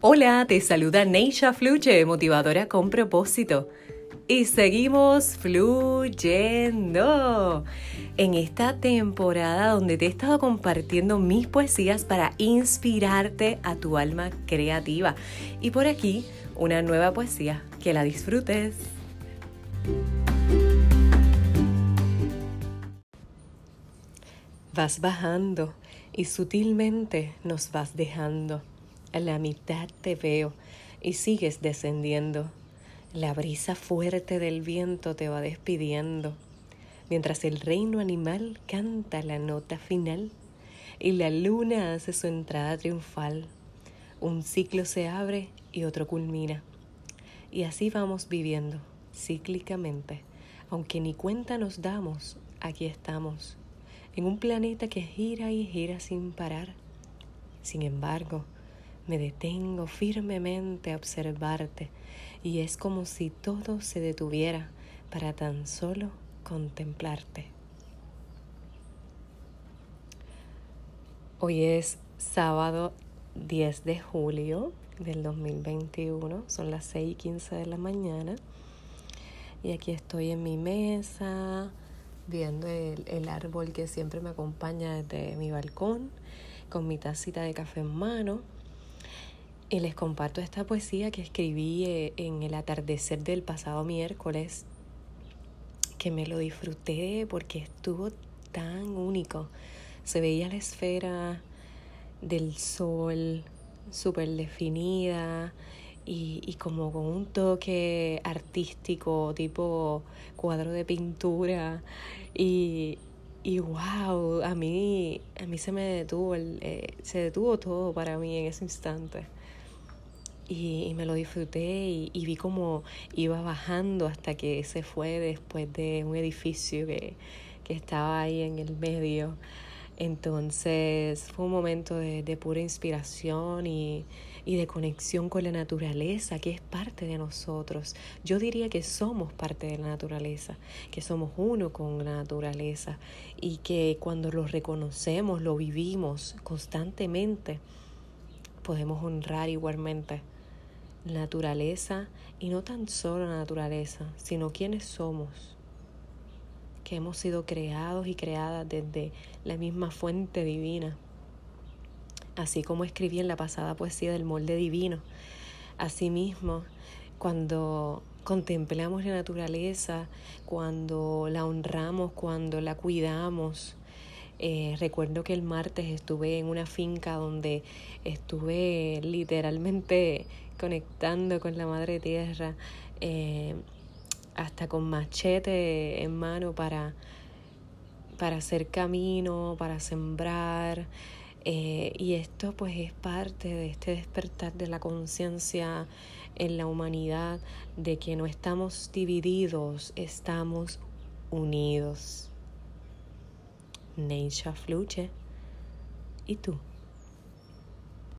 Hola, te saluda Neisha Fluche, motivadora con propósito. Y seguimos fluyendo en esta temporada donde te he estado compartiendo mis poesías para inspirarte a tu alma creativa. Y por aquí, una nueva poesía. Que la disfrutes. Vas bajando y sutilmente nos vas dejando a la mitad te veo y sigues descendiendo. La brisa fuerte del viento te va despidiendo, mientras el reino animal canta la nota final y la luna hace su entrada triunfal. Un ciclo se abre y otro culmina. Y así vamos viviendo, cíclicamente. Aunque ni cuenta nos damos, aquí estamos, en un planeta que gira y gira sin parar. Sin embargo, me detengo firmemente a observarte y es como si todo se detuviera para tan solo contemplarte. Hoy es sábado 10 de julio del 2021, son las 6 y 15 de la mañana y aquí estoy en mi mesa viendo el, el árbol que siempre me acompaña desde mi balcón con mi tacita de café en mano y les comparto esta poesía que escribí eh, en el atardecer del pasado miércoles, que me lo disfruté porque estuvo tan único. Se veía la esfera del sol súper definida y, y, como con un toque artístico, tipo cuadro de pintura. Y, y wow, a mí, a mí se me detuvo, el, eh, se detuvo todo para mí en ese instante y, me lo disfruté y, vi cómo iba bajando hasta que se fue después de un edificio que, que estaba ahí en el medio. Entonces fue un momento de, de pura inspiración y, y, de conexión con la naturaleza, que es parte de nosotros. Yo diría que somos parte de la naturaleza, que somos uno con la naturaleza y que cuando lo reconocemos, lo vivimos constantemente, podemos honrar igualmente naturaleza y no tan solo la naturaleza, sino quienes somos, que hemos sido creados y creadas desde la misma fuente divina, así como escribí en la pasada poesía del molde divino. Asimismo, cuando contemplamos la naturaleza, cuando la honramos, cuando la cuidamos, eh, recuerdo que el martes estuve en una finca donde estuve literalmente conectando con la madre tierra, eh, hasta con machete en mano para, para hacer camino, para sembrar. Eh, y esto pues es parte de este despertar de la conciencia en la humanidad de que no estamos divididos, estamos unidos. Neisha Fluche. ¿Y tú?